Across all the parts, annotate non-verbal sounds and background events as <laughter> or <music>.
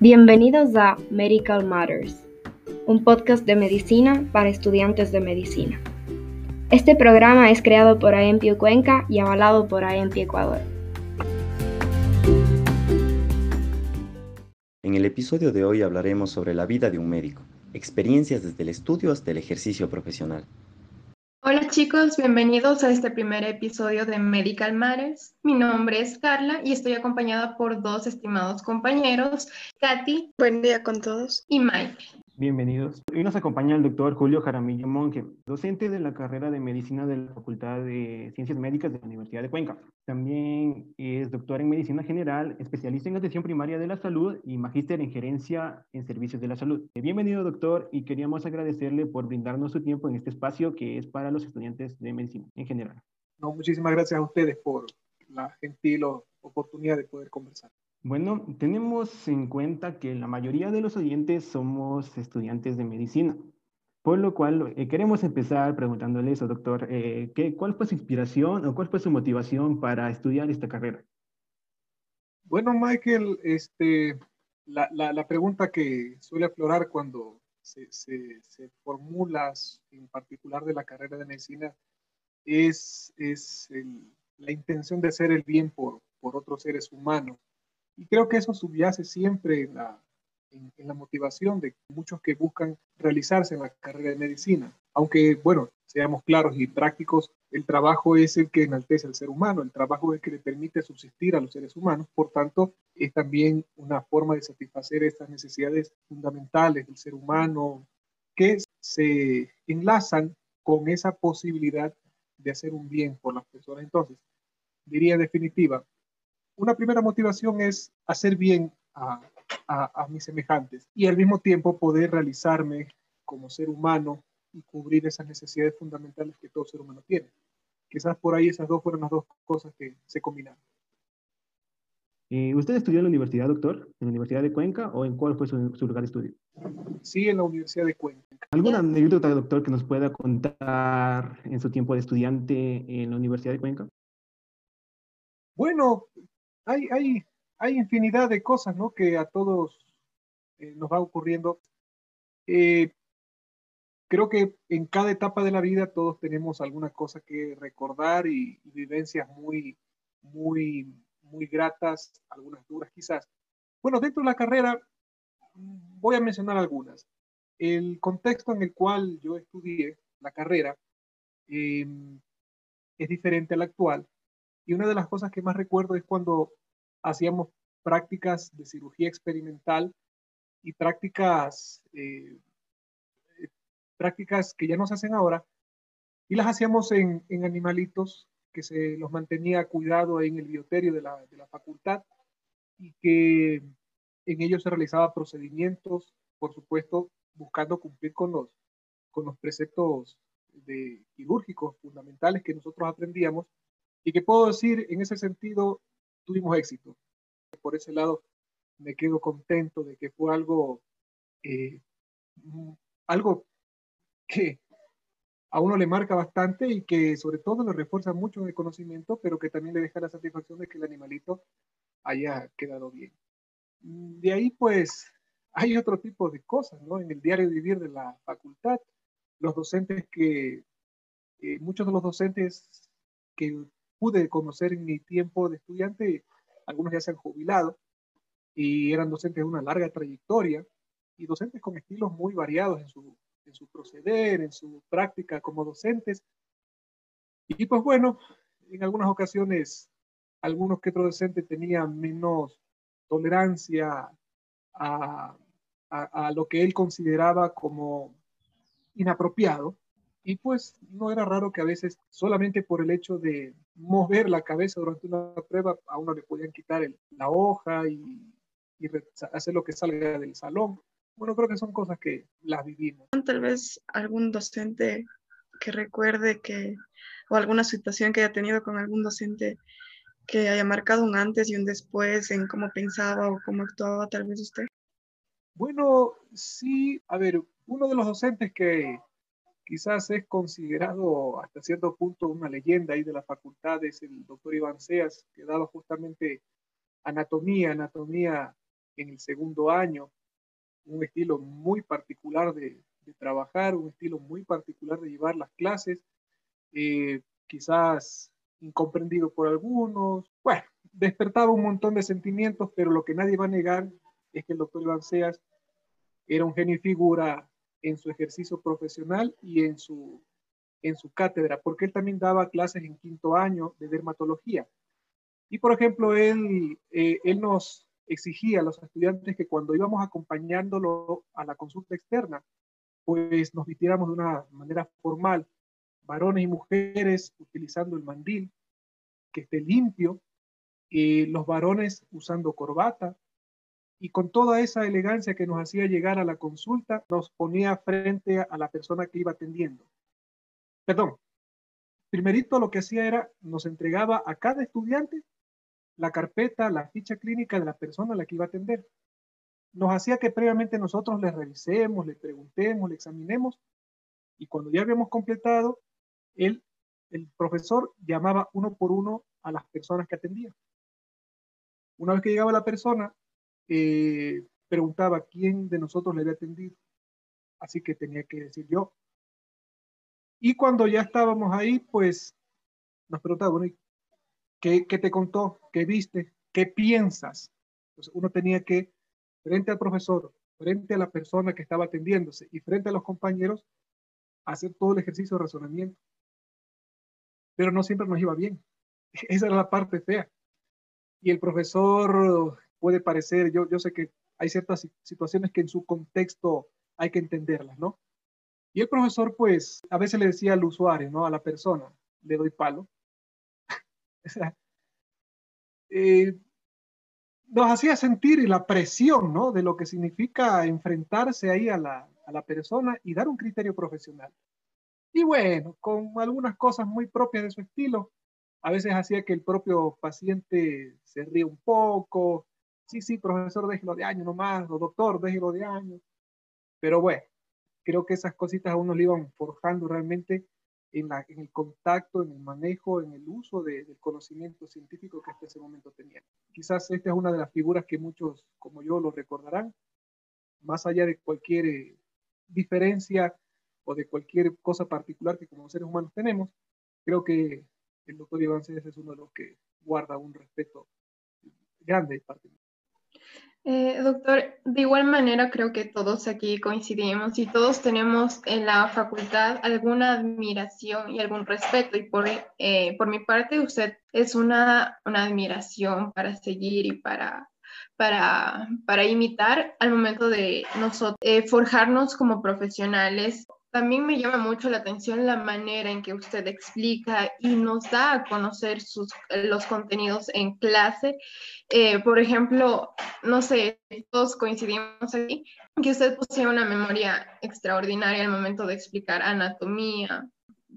Bienvenidos a Medical Matters, un podcast de medicina para estudiantes de medicina. Este programa es creado por AEMPI Cuenca y avalado por AEMPI Ecuador. En el episodio de hoy hablaremos sobre la vida de un médico, experiencias desde el estudio hasta el ejercicio profesional. Hola chicos, bienvenidos a este primer episodio de Medical Matters. Mi nombre es Carla y estoy acompañada por dos estimados compañeros, Katy. Buen día con todos. Y Mike. Bienvenidos. Hoy nos acompaña el doctor Julio Jaramillo Monge, docente de la carrera de Medicina de la Facultad de Ciencias Médicas de la Universidad de Cuenca. También es doctor en Medicina General, especialista en atención primaria de la salud y magíster en gerencia en servicios de la salud. Bienvenido, doctor, y queríamos agradecerle por brindarnos su tiempo en este espacio que es para los estudiantes de medicina en general. No, muchísimas gracias a ustedes por la gentil oportunidad de poder conversar. Bueno, tenemos en cuenta que la mayoría de los oyentes somos estudiantes de medicina, por lo cual eh, queremos empezar preguntándole eso, doctor, eh, ¿qué, ¿cuál fue su inspiración o cuál fue su motivación para estudiar esta carrera? Bueno, Michael, este, la, la, pregunta que suele aflorar cuando se, se, se, formula en particular de la carrera de medicina es, es la intención de hacer el bien por, por otros seres humanos. Y creo que eso subyace siempre en la, en, la motivación de muchos que buscan realizarse en la carrera de medicina. Aunque, bueno, seamos claros y prácticos, el trabajo es el que enaltece al ser humano, el trabajo es el que le permite subsistir a los seres humanos, por tanto, es también una forma de satisfacer estas necesidades fundamentales del ser humano que se enlazan con esa posibilidad de hacer un bien por las personas. Entonces, diría en definitiva, una primera motivación es hacer bien a, mis semejantes y al mismo tiempo poder realizarme como ser humano y cubrir esas necesidades fundamentales que todo ser humano tiene. Quizás por ahí esas dos fueron las dos cosas que se combinaron. Eh, ¿Usted estudió en la universidad, doctor? ¿En la Universidad de Cuenca o en cuál fue su, lugar de estudio? Sí, en la Universidad de Cuenca. ¿Alguna anécdota, doctor, que nos pueda contar en su tiempo de estudiante en la Universidad de Cuenca? Bueno, hay, hay, hay infinidad de cosas ¿no? que a todos eh, nos va ocurriendo. Eh, creo que en cada etapa de la vida todos tenemos alguna cosa que recordar y, vivencias muy, muy, muy gratas, algunas duras quizás. Bueno, dentro de la carrera voy a mencionar algunas. El contexto en el cual yo estudié la carrera em, es diferente al actual. Y una de las cosas que más recuerdo es cuando hacíamos prácticas de cirugía experimental y prácticas, eh, prácticas que ya no se hacen ahora, y las hacíamos en, animalitos que se los mantenía cuidado en el bioterio de la, de la facultad y que en ellos se realizaban procedimientos, por supuesto, buscando cumplir con los, con los preceptos de, quirúrgicos fundamentales que nosotros aprendíamos y que puedo decir en ese sentido tuvimos éxito. Por ese lado, me quedo contento de que fue algo, eh, algo que a uno le marca bastante y que sobre todo le refuerza mucho el conocimiento, pero que también le deja la satisfacción de que el animalito haya quedado bien. De ahí, pues, <laughs> hay otro tipo de cosas, ¿no? En el diario vivir de la facultad, los docentes que, eh, muchos de los docentes que pude conocer en mi tiempo de estudiante, algunos ya se han jubilado y eran docentes de una larga trayectoria y docentes con estilos muy variados en su, en su proceder, en su práctica como docentes. Y pues bueno, en algunas ocasiones algunos que otros docentes tenían menos tolerancia a, a, a, lo que él consideraba como inapropiado y pues no era raro que a veces solamente por el hecho de mover la cabeza durante una prueba a uno le podían quitar la hoja y, hacer lo que salga del salón. Bueno, creo que son cosas que las vivimos. Tal vez algún docente que recuerde que, o alguna situación que haya tenido con algún docente que haya marcado un antes y un después en cómo pensaba o cómo actuaba tal vez usted. Bueno, sí, a ver, uno de los docentes que, quizás es considerado hasta cierto punto una leyenda ahí de la facultad, es el doctor Iván Seas, que daba justamente anatomía, anatomía en el segundo año, un estilo muy particular de, trabajar, un estilo muy particular de llevar las clases, eh, quizás incomprendido por algunos. Bueno, despertaba un montón de sentimientos, pero lo que nadie va a negar es que el doctor Iván Seas era un genio y figura en su ejercicio profesional y en su, en su cátedra, porque él también daba clases en quinto año de dermatología. Y, por ejemplo, él, eh, él nos exigía a los estudiantes que cuando íbamos acompañándolo a la consulta externa, pues nos vistiéramos de una manera formal, varones y mujeres utilizando el mandil, que esté limpio, y los varones usando corbata, y con toda esa elegancia que nos hacía llegar a la consulta, nos ponía frente a la persona que iba atendiendo. Perdón, primerito lo que hacía era, nos entregaba a cada estudiante la carpeta, la ficha clínica de la persona a la que iba a atender. Nos hacía que previamente nosotros le revisemos, le preguntemos, le examinemos, y cuando ya habíamos completado, él, el profesor llamaba uno por uno a las personas que atendía. Una vez que llegaba la persona, eh, preguntaba quién de nosotros le había atendido. Así que tenía que decir yo. Y cuando ya estábamos ahí, pues nos preguntaba, bueno, ¿qué, qué te contó? ¿Qué viste? ¿Qué piensas? Entonces uno tenía que, frente al profesor, frente a la persona que estaba atendiéndose y frente a los compañeros, hacer todo el ejercicio de razonamiento. Pero no siempre nos iba bien. <laughs> Esa era la parte fea. Y el profesor puede parecer, yo, yo sé que hay ciertas situaciones que en su contexto hay que entenderlas, ¿no? Y el profesor, pues, a veces le decía al usuario, ¿no? A la persona, le doy palo. <laughs> o sea, eh, nos hacía sentir la presión, ¿no? De lo que significa enfrentarse ahí a la, a la persona y dar un criterio profesional. Y bueno, con algunas cosas muy propias de su estilo, a veces hacía que el propio paciente se ríe un poco, sí, sí, profesor, déjelo de año nomás, o doctor, déjelo de año. Pero bueno, creo que esas cositas a uno le iban forjando realmente en, el contacto, en el manejo, en el uso del conocimiento científico que hasta ese momento tenía. Quizás esta es una de las figuras que muchos como yo lo recordarán, más allá de cualquier eh, diferencia o de cualquier cosa particular que como seres humanos tenemos, creo que el doctor Iván César es uno de los que guarda un respeto grande parte eh, doctor, de igual manera creo que todos aquí coincidimos y todos tenemos en la facultad alguna admiración y algún respeto. Y por, eh, por mi parte usted es una, una admiración para seguir y para, para, para imitar al momento de nosotros eh, forjarnos como profesionales también me llama mucho la atención la manera en que usted explica y nos da a conocer sus, los contenidos en clase. Eh, por ejemplo, no sé, todos coincidimos aquí, que usted posee una memoria extraordinaria al momento de explicar anatomía,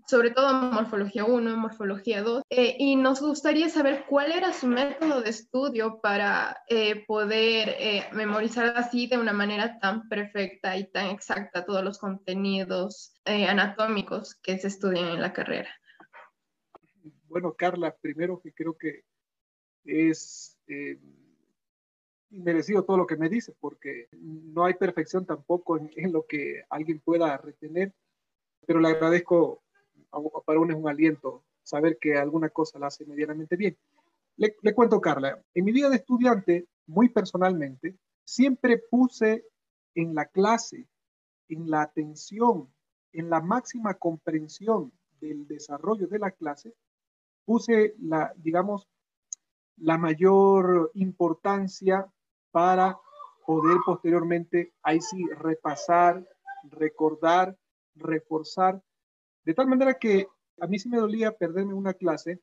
sobre todo morfología 1, morfología 2, eh, y nos gustaría saber cuál era su método de estudio para eh, poder eh, memorizar así de una manera tan perfecta y tan exacta todos los contenidos anatómicos que se estudian en la carrera. Bueno, Carla, primero que creo que es merecido todo lo que me dice, porque no hay perfección tampoco en, en lo que alguien pueda retener, pero le agradezco para uno es un aliento saber que alguna cosa la hace medianamente bien. Le, cuento, Carla, en mi vida de estudiante, muy personalmente, siempre puse en la clase, en la atención, en la máxima comprensión del desarrollo de la clase, puse la, digamos, la mayor importancia para poder posteriormente, ahí sí, repasar, recordar, reforzar de tal manera que a mí sí me dolía perderme una clase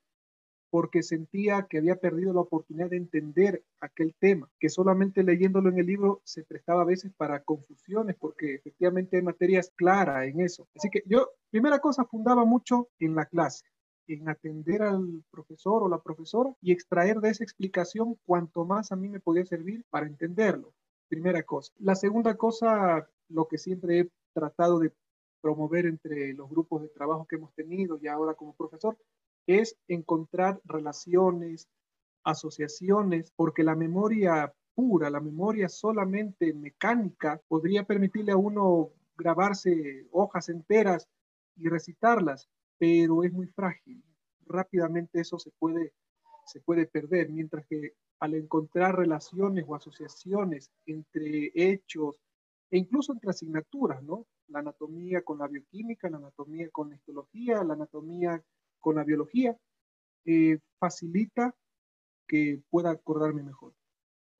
porque sentía que había perdido la oportunidad de entender aquel tema, que solamente leyéndolo en el libro se prestaba a veces para confusiones, porque efectivamente hay materias claras en eso. Así que yo, primera cosa, fundaba mucho en la clase, en atender al profesor o la profesora y extraer de esa explicación cuanto más a mí me podía servir para entenderlo. Primera cosa. La segunda cosa, lo que siempre he tratado de promover entre los grupos de trabajo que hemos tenido y ahora como profesor, es encontrar relaciones, asociaciones, porque la memoria pura, la memoria solamente mecánica, podría permitirle a uno grabarse hojas enteras y recitarlas, pero es muy frágil. Rápidamente eso se puede, se puede perder, mientras que al encontrar relaciones o asociaciones entre hechos e incluso entre asignaturas, ¿no? La anatomía con la bioquímica, la anatomía con la histología, la anatomía con la biología, eh, facilita que pueda acordarme mejor.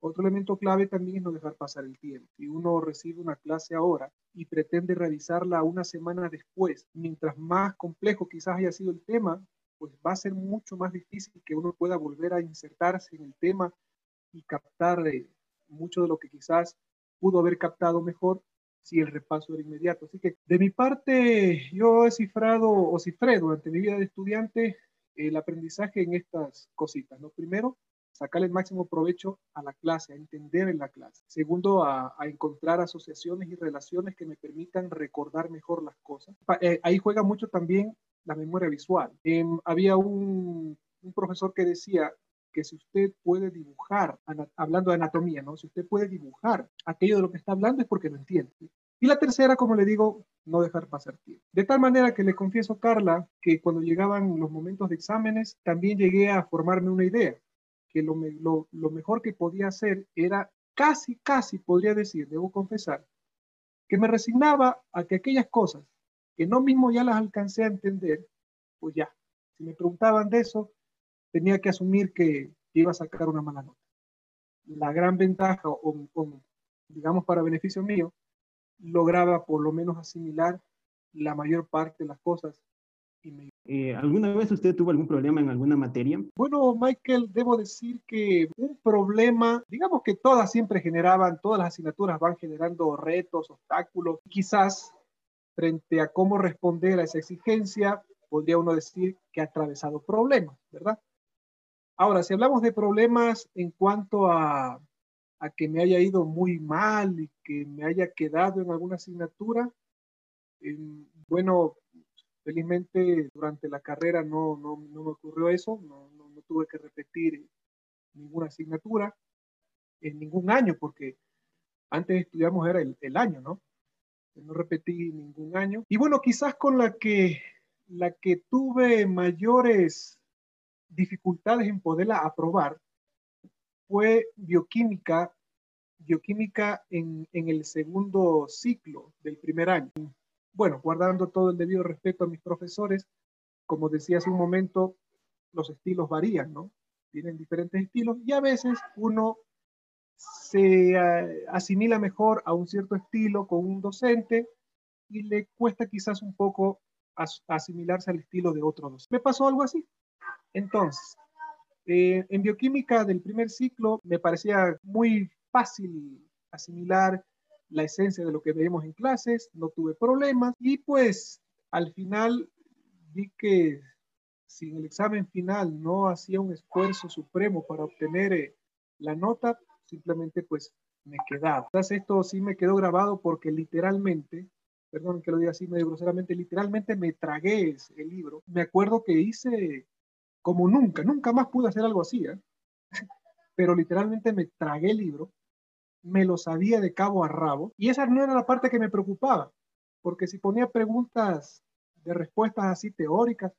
Otro elemento clave también es no dejar pasar el tiempo. Si uno recibe una clase ahora y pretende realizarla una semana después, mientras más complejo quizás haya sido el tema, pues va a ser mucho más difícil que uno pueda volver a insertarse en el tema y captar eh, mucho de lo que quizás pudo haber captado mejor si el repaso era inmediato. Así que de mi parte, yo he cifrado o cifré durante mi vida de estudiante el aprendizaje en estas cositas. ¿no? Primero, sacarle el máximo provecho a la clase, a entender en la clase. Segundo, a, encontrar asociaciones y relaciones que me permitan recordar mejor las cosas. Eh, ahí juega mucho también la memoria visual. Em, había un, un, profesor que decía que si usted puede dibujar, hablando de anatomía, ¿no? Si usted puede dibujar aquello de lo que está hablando es porque lo entiende. Y la tercera, como le digo, no dejar pasar tiempo. De tal manera que le confieso, Carla, que cuando llegaban los momentos de exámenes, también llegué a formarme una idea que lo, lo, mejor que podía hacer era casi, casi podría decir, debo confesar, que me resignaba a que aquellas cosas que no mismo ya las alcancé a entender, pues ya, si me preguntaban de eso, tenía que asumir que iba a sacar una mala nota. La gran ventaja, o, o digamos para beneficio mío, lograba por lo menos asimilar la mayor parte de las cosas eh, ¿Alguna vez usted tuvo algún problema en alguna materia? Bueno, Michael, debo decir que un problema, digamos que todas siempre generaban, todas las asignaturas van generando retos, obstáculos. Quizás frente a cómo responder a esa exigencia, podría uno decir que ha atravesado problemas, ¿verdad? Ahora, si hablamos de problemas en cuanto a, a que me haya ido muy mal y que me haya quedado en alguna asignatura, bueno, Felizmente durante la carrera no, no, no me ocurrió eso, no, no, tuve que repetir ninguna asignatura en ningún año, porque antes estudiamos era el, el año, ¿no? No repetí ningún año. Y bueno, quizás con la que, la que tuve mayores dificultades en poderla aprobar fue bioquímica, bioquímica en, en el segundo ciclo del primer año bueno, guardando todo el debido respeto a mis profesores, como decía hace un momento, los estilos varían, ¿no? Tienen diferentes estilos y a veces uno se eh, asimila mejor a un cierto estilo con un docente y le cuesta quizás un poco asimilarse al estilo de otro docente. Me pasó algo así. Entonces, eh, en bioquímica del primer ciclo me parecía muy fácil asimilar la esencia de lo que vemos en clases, no tuve problemas y pues al final vi que si en el examen final no hacía un esfuerzo supremo para obtener eh, la nota, simplemente pues me quedaba. Entonces esto sí me quedó grabado porque literalmente, perdón que lo diga así medio groseramente, literalmente me tragué el libro. Me acuerdo que hice como nunca, nunca más pude hacer algo así, ¿eh? <laughs> pero literalmente me tragué el libro me lo sabía de cabo a rabo y esa no era la parte que me preocupaba, porque si ponía preguntas de respuestas así teóricas,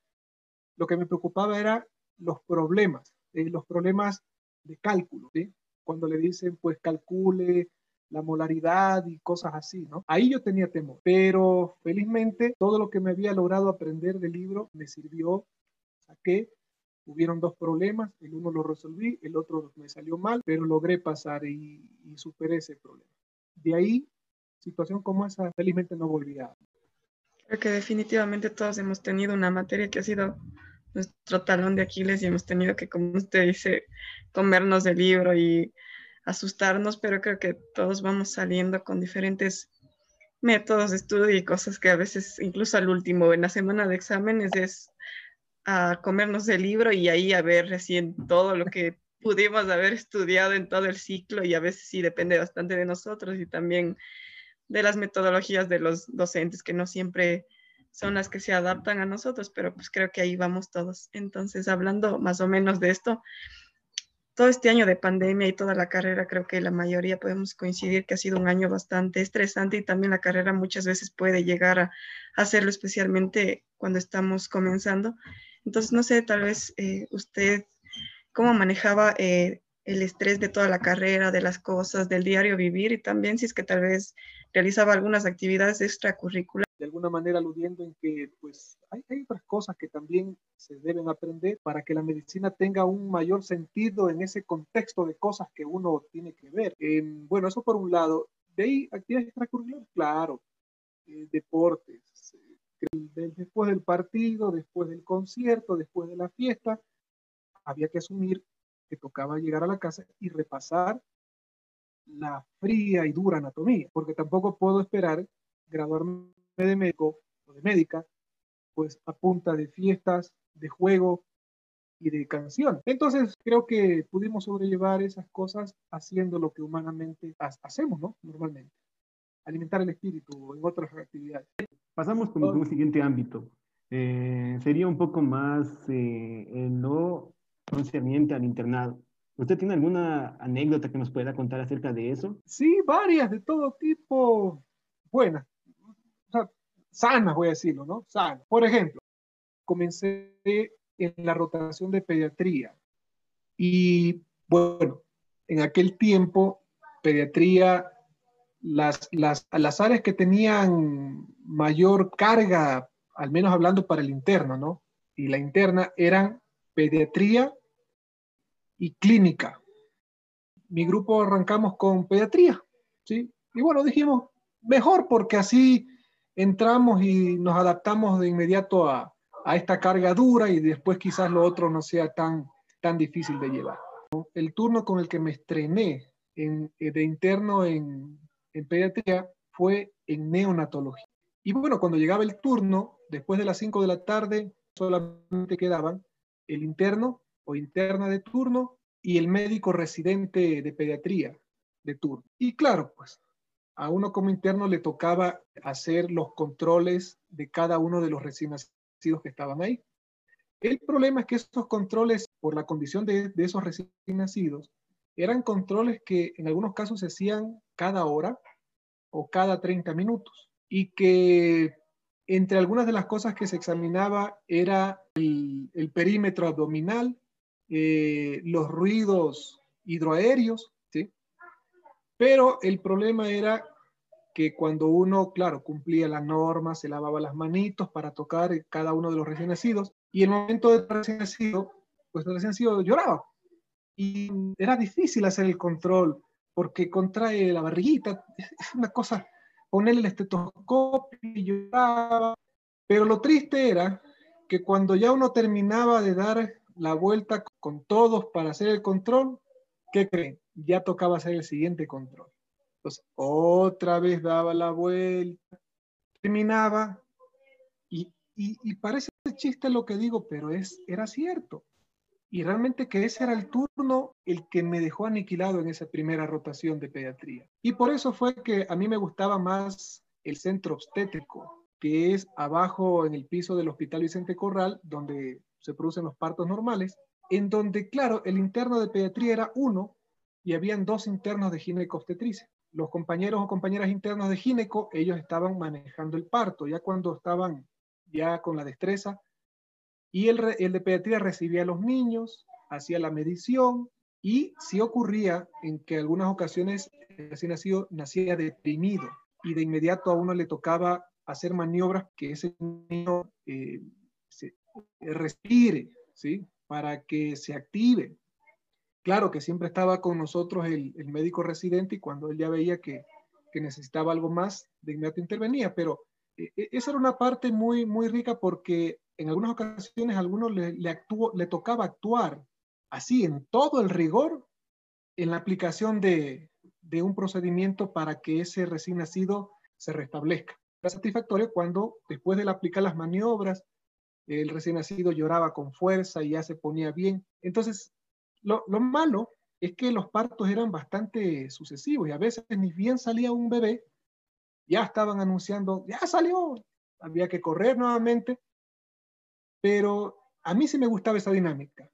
lo que me preocupaba era los problemas, eh, los problemas de cálculo, ¿sí? Cuando le dicen, pues calcule la molaridad y cosas así, ¿no? Ahí yo tenía temor, pero felizmente todo lo que me había logrado aprender del libro me sirvió, saqué hubieron dos problemas, el uno lo resolví, el otro me salió mal, pero logré pasar y, superé ese problema. De ahí, situación como esa, felizmente no volví a. Creo que definitivamente todos hemos tenido una materia que ha sido nuestro talón de Aquiles y hemos tenido que, como usted dice, comernos el libro y asustarnos, pero creo que todos vamos saliendo con diferentes métodos de estudio y cosas que a veces, incluso al último, en la semana de exámenes, es a comernos el libro y ahí a ver recién todo lo que pudimos haber estudiado en todo el ciclo y a veces sí depende bastante de nosotros y también de las metodologías de los docentes que no siempre son las que se adaptan a nosotros, pero pues creo que ahí vamos todos. Entonces, hablando más o menos de esto, todo este año de pandemia y toda la carrera, creo que la mayoría podemos coincidir que ha sido un año bastante estresante y también la carrera muchas veces puede llegar a, hacerlo, especialmente cuando estamos comenzando. Entonces, no sé, tal vez eh, usted, ¿cómo manejaba eh, el estrés de toda la carrera, de las cosas, del diario vivir y también si es que tal vez realizaba algunas actividades extracurriculares? De alguna manera aludiendo en que pues hay, hay otras cosas que también se deben aprender para que la medicina tenga un mayor sentido en ese contexto de cosas que uno tiene que ver. Eh, bueno, eso por un lado. De ahí, actividades extracurriculares, claro, eh, deportes, después del partido, después del concierto, después de la fiesta, había que asumir que tocaba llegar a la casa y repasar la fría y dura anatomía, porque tampoco puedo esperar graduarme de médico o de médica, pues a punta de fiestas, de juego y de canción. Entonces creo que pudimos sobrellevar esas cosas haciendo lo que humanamente hacemos, ¿no? Normalmente. Alimentar el espíritu en otras actividades. Pasamos con un siguiente ámbito. Eh, sería un poco más eh, el no concerniente al internado. ¿Usted tiene alguna anécdota que nos pueda contar acerca de eso? Sí, varias de todo tipo, buenas, o sea, sanas voy a decirlo, ¿no? Sanas. Por ejemplo, comencé en la rotación de pediatría y bueno, en aquel tiempo, pediatría, las, las, las áreas que tenían mayor carga, al menos hablando para el interno, ¿no? Y la interna eran pediatría y clínica. Mi grupo arrancamos con pediatría, ¿sí? Y bueno, dijimos, mejor porque así entramos y nos adaptamos de inmediato a, a esta carga dura y después quizás lo otro no sea tan, tan difícil de llevar. El turno con el que me estrené en, eh, de interno en, en pediatría fue en neonatología. Y bueno, cuando llegaba el turno, después de las 5 de la tarde, solamente quedaban el interno o interna de turno y el médico residente de pediatría de turno. Y claro, pues a uno como interno le tocaba hacer los controles de cada uno de los recién nacidos que estaban ahí. El problema es que estos controles, por la condición de, de esos recién nacidos, eran controles que en algunos casos se hacían cada hora o cada 30 minutos y que entre algunas de las cosas que se examinaba era el, perímetro abdominal, eh, los ruidos hidroaéreos, ¿sí? Pero el problema era que cuando uno, claro, cumplía la norma, se lavaba las manitos para tocar cada uno de los recién nacidos, y el momento del recién nacido, pues el recién nacido lloraba. Y era difícil hacer el control porque contrae la barriguita, es una cosa, ponerle el estetoscopio y lloraba. Pero lo triste era que cuando ya uno terminaba de dar la vuelta con todos para hacer el control, ¿qué creen? Ya tocaba hacer el siguiente control. Entonces, otra vez daba la vuelta, terminaba, y, y, y parece chiste lo que digo, pero es, era cierto. Y realmente que ese era el turno el que me dejó aniquilado en esa primera rotación de pediatría. Y por eso fue que a mí me gustaba más el centro obstétrico, que es abajo en el piso del Hospital Vicente Corral, donde se producen los partos normales, en donde, claro, el interno de pediatría era uno y habían dos internos de gineco-obstetricia. Los compañeros o compañeras internos de gineco, ellos estaban manejando el parto, ya cuando estaban ya con la destreza, y el, el de pediatría recibía a los niños, hacía la medición, y si ocurría en que algunas ocasiones el recién nacido nacía deprimido y de inmediato a uno le tocaba hacer maniobras que ese niño eh, se, respire, ¿sí? Para que se active. Claro que siempre estaba con nosotros el, el médico residente y cuando él ya veía que, que, necesitaba algo más, de inmediato intervenía, pero eh, esa era una parte muy, muy rica porque en algunas ocasiones a algunos le, tocaba actuar así, en todo el rigor, en la aplicación de, un procedimiento para que ese recién nacido se restablezca. Era satisfactorio cuando, después de aplicar las maniobras, el recién nacido lloraba con fuerza y ya se ponía bien. Entonces, lo, malo es que los partos eran bastante sucesivos y a veces ni bien salía un bebé, ya estaban anunciando, ya salió, había que correr nuevamente, pero a mí sí me gustaba esa dinámica.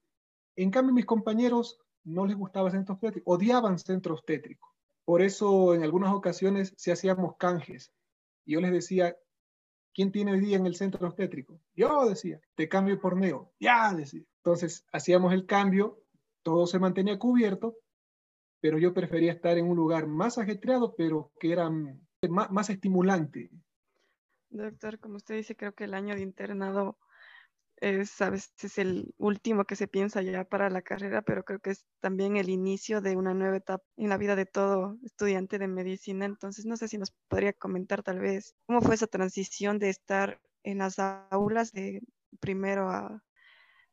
En cambio, mis compañeros no les gustaba centros tétricos, odiaban centros tétricos. Por eso en algunas ocasiones se hacíamos canjes. Yo les decía, ¿quién tiene hoy día en el centro obstétrico? Yo decía, te cambio por neo. Ya, decía. Entonces hacíamos el cambio, todo se mantenía cubierto, pero yo prefería estar en un lugar más ajetreado, pero que era más estimulante. Doctor, como usted dice, creo que el año de internado es a veces el último que se piensa ya para la carrera, pero creo que es también el inicio de una nueva etapa en la vida de todo estudiante de medicina. Entonces, no sé si nos podría comentar tal vez cómo fue esa transición de estar en las aulas de primero a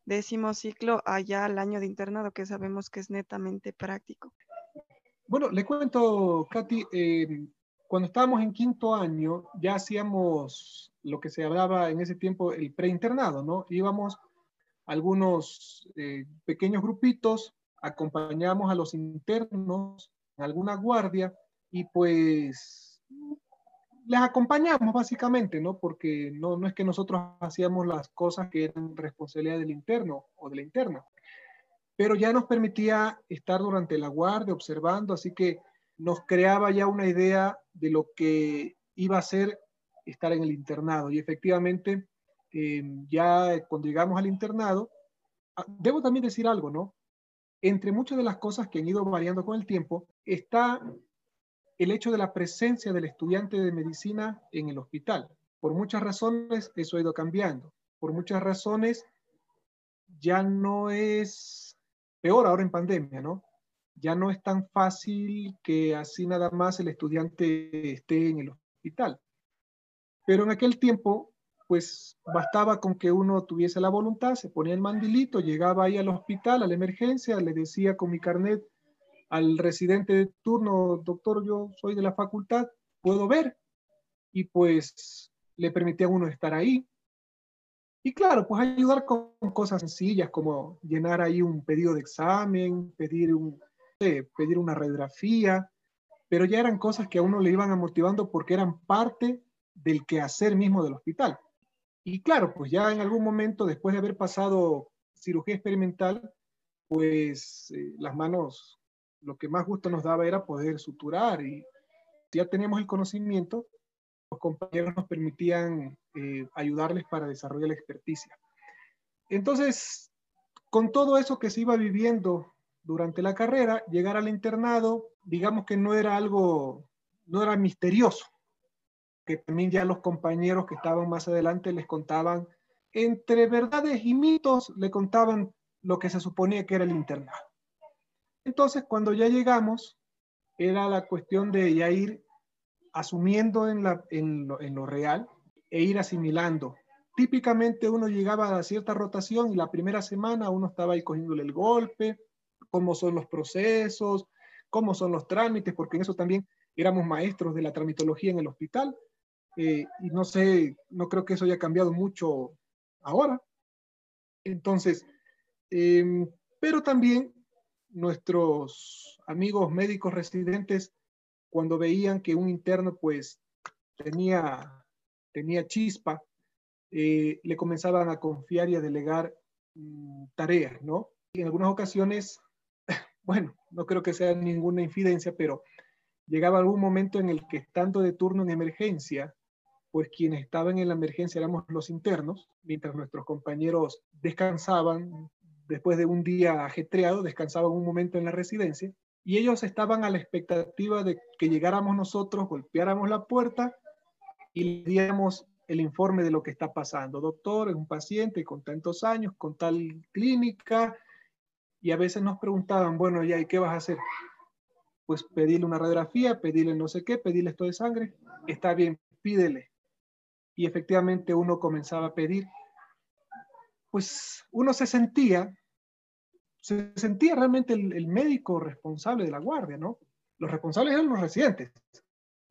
décimo ciclo allá al año de internado, que sabemos que es netamente práctico. Bueno, le cuento, Katy, eh, cuando estábamos en quinto año, ya hacíamos lo que se hablaba en ese tiempo el preinternado, ¿no? Íbamos algunos eh, pequeños grupitos, acompañamos a los internos en alguna guardia y pues les acompañamos básicamente, ¿no? Porque no, no es que nosotros hacíamos las cosas que eran responsabilidad del interno o de la interna, pero ya nos permitía estar durante la guardia observando, así que nos creaba ya una idea de lo que iba a ser estar en el internado. Y efectivamente, eh, ya cuando llegamos al internado, ah, debo también decir algo, ¿no? Entre muchas de las cosas que han ido variando con el tiempo, está el hecho de la presencia del estudiante de medicina en el hospital. Por muchas razones eso ha ido cambiando. Por muchas razones ya no es peor ahora en pandemia, ¿no? Ya no es tan fácil que así nada más el estudiante esté en el hospital. Pero en aquel tiempo, pues bastaba con que uno tuviese la voluntad, se ponía el mandilito, llegaba ahí al hospital, a la emergencia, le decía con mi carnet al residente de turno, doctor, yo soy de la facultad, puedo ver. Y pues le permitía a uno estar ahí. Y claro, pues ayudar con cosas sencillas como llenar ahí un pedido de examen, pedir un, pedir una radiografía, pero ya eran cosas que a uno le iban motivando porque eran parte del quehacer mismo del hospital. Y claro, pues ya en algún momento, después de haber pasado cirugía experimental, pues eh, las manos, lo que más gusto nos daba era poder suturar y ya teníamos el conocimiento, los compañeros nos permitían eh, ayudarles para desarrollar la experticia. Entonces, con todo eso que se iba viviendo durante la carrera, llegar al internado, digamos que no era algo, no era misterioso, que también ya los compañeros que estaban más adelante les contaban, entre verdades y mitos, le contaban lo que se suponía que era el internado. Entonces, cuando ya llegamos, era la cuestión de ya ir asumiendo en, la, en, lo, lo real e ir asimilando. Típicamente uno llegaba a cierta rotación y la primera semana uno estaba ahí cogiéndole el golpe, cómo son los procesos, cómo son los trámites, porque en eso también éramos maestros de la tramitología en el hospital. Eh, y no sé, no creo que eso haya cambiado mucho ahora. Entonces, em, pero también nuestros amigos médicos residentes, cuando veían que un interno pues tenía, tenía chispa, eh, le comenzaban a confiar y a delegar mm, tareas, ¿no? Y en algunas ocasiones bueno, no creo que sea ninguna infidencia, pero llegaba algún momento en el que estando de turno en emergencia, pues quienes estaban en la emergencia éramos los internos, mientras nuestros compañeros descansaban después de un día ajetreado, descansaban un momento en la residencia, y ellos estaban a la expectativa de que llegáramos nosotros, golpeáramos la puerta y le diéramos el informe de lo que está pasando. Doctor, es un paciente con tantos años, con tal clínica, y a veces nos preguntaban, bueno, ya, ¿y qué vas a hacer? Pues pedirle una radiografía, pedirle no sé qué, pedirle esto de sangre. Está bien, pídele. Y efectivamente uno comenzaba a pedir. Pues uno se sentía, se sentía realmente el, médico responsable de la guardia, ¿no? Los responsables eran los residentes.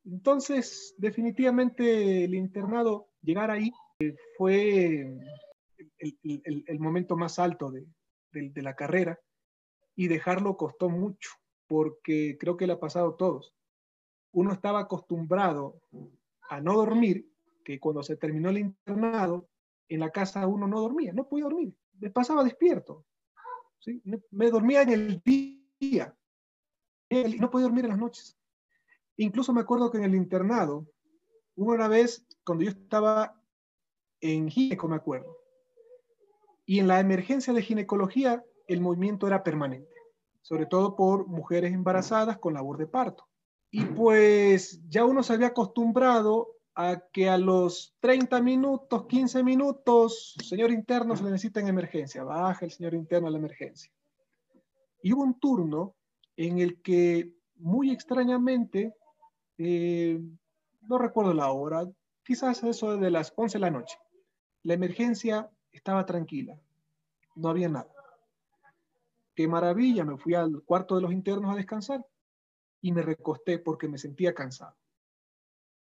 Entonces, definitivamente el internado, llegar ahí, eh, fue el, el, momento más alto de, de, la carrera y dejarlo costó mucho, porque creo que le ha pasado a todos. Uno estaba acostumbrado a no dormir, que cuando se terminó el internado, en la casa uno no dormía, no podía dormir, me pasaba despierto. ¿sí? Me, dormía en el día no podía dormir en las noches. Incluso me acuerdo que en el internado, una vez cuando yo estaba en gineco, me acuerdo, y en la emergencia de ginecología el movimiento era permanente, sobre todo por mujeres embarazadas con labor de parto. Y pues ya uno se había acostumbrado a que a los 30 minutos, 15 minutos, señor interno se le necesita en emergencia, baja el señor interno a la emergencia. Y hubo un turno en el que muy extrañamente, eh, no recuerdo la hora, quizás eso de las 11 de la noche, la emergencia estaba tranquila, no había nada. Qué maravilla, me fui al cuarto de los internos a descansar y me recosté porque me sentía cansado.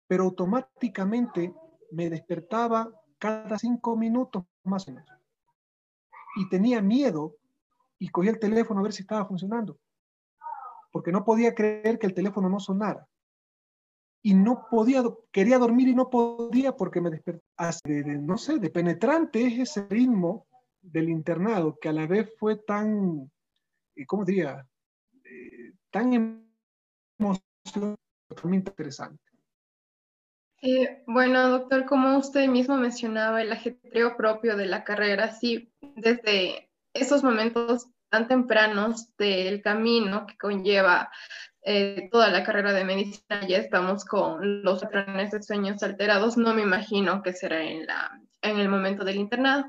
Pero automáticamente me despertaba cada cinco minutos más o menos. Y tenía miedo y cogí el teléfono a ver si estaba funcionando. Porque no podía creer que el teléfono no sonara. Y no podía, quería dormir y no podía porque me despertaba. no sé, de penetrante es ese ritmo del internado que a la vez fue tan, eh, ¿cómo diría? Eh, tan emocionante, interesante. Bueno, doctor, como usted mismo mencionaba, el ajetreo propio de la carrera, sí, desde esos momentos tan tempranos del camino que conlleva eh, toda la carrera de medicina, ya estamos con los patrones de sueños alterados, no me imagino que será en, la, en el momento del internado.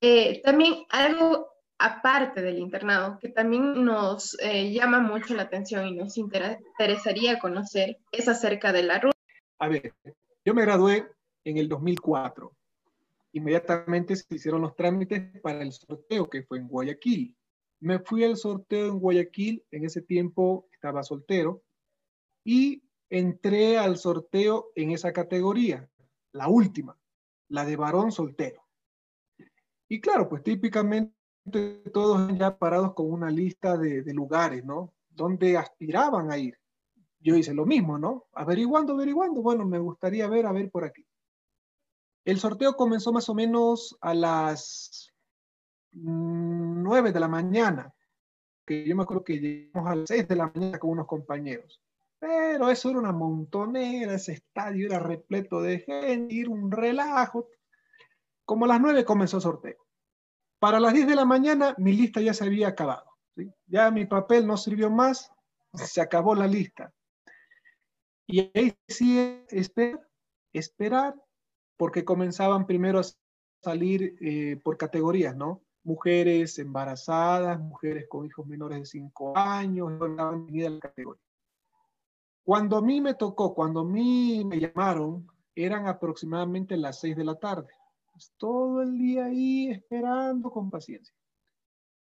Eh, también algo aparte del internado que también nos eh, llama mucho la atención y nos interesaría conocer es acerca de la ruta. A ver, yo me gradué en el 2004. Inmediatamente se hicieron los trámites para el sorteo que fue en Guayaquil. Me fui al sorteo en Guayaquil, en ese tiempo estaba soltero, y entré al sorteo en esa categoría, la última, la de varón soltero. Y claro, pues típicamente todos ya parados con una lista de, lugares, ¿no? Donde aspiraban a ir. Yo hice lo mismo, ¿no? Averiguando, averiguando. Bueno, me gustaría ver, a ver por aquí. El sorteo comenzó más o menos a las 9 de la mañana, que yo me acuerdo que llegamos a las 6 de la mañana con unos compañeros. Pero eso era una montonera, ese estadio era repleto de gente, un relajo. Como a las 9 comenzó el sorteo. Para las 10 de la mañana mi lista ya se había acabado. Ya mi papel no sirvió más, se acabó la lista. Y ahí sí esperar, esperar, porque comenzaban primero a salir eh, por categorías, ¿no? Mujeres embarazadas, mujeres con hijos menores de 5 años, la categoría. Cuando a mí me tocó, cuando a mí me llamaron, eran aproximadamente las 6 de la tarde todo el día ahí esperando con paciencia.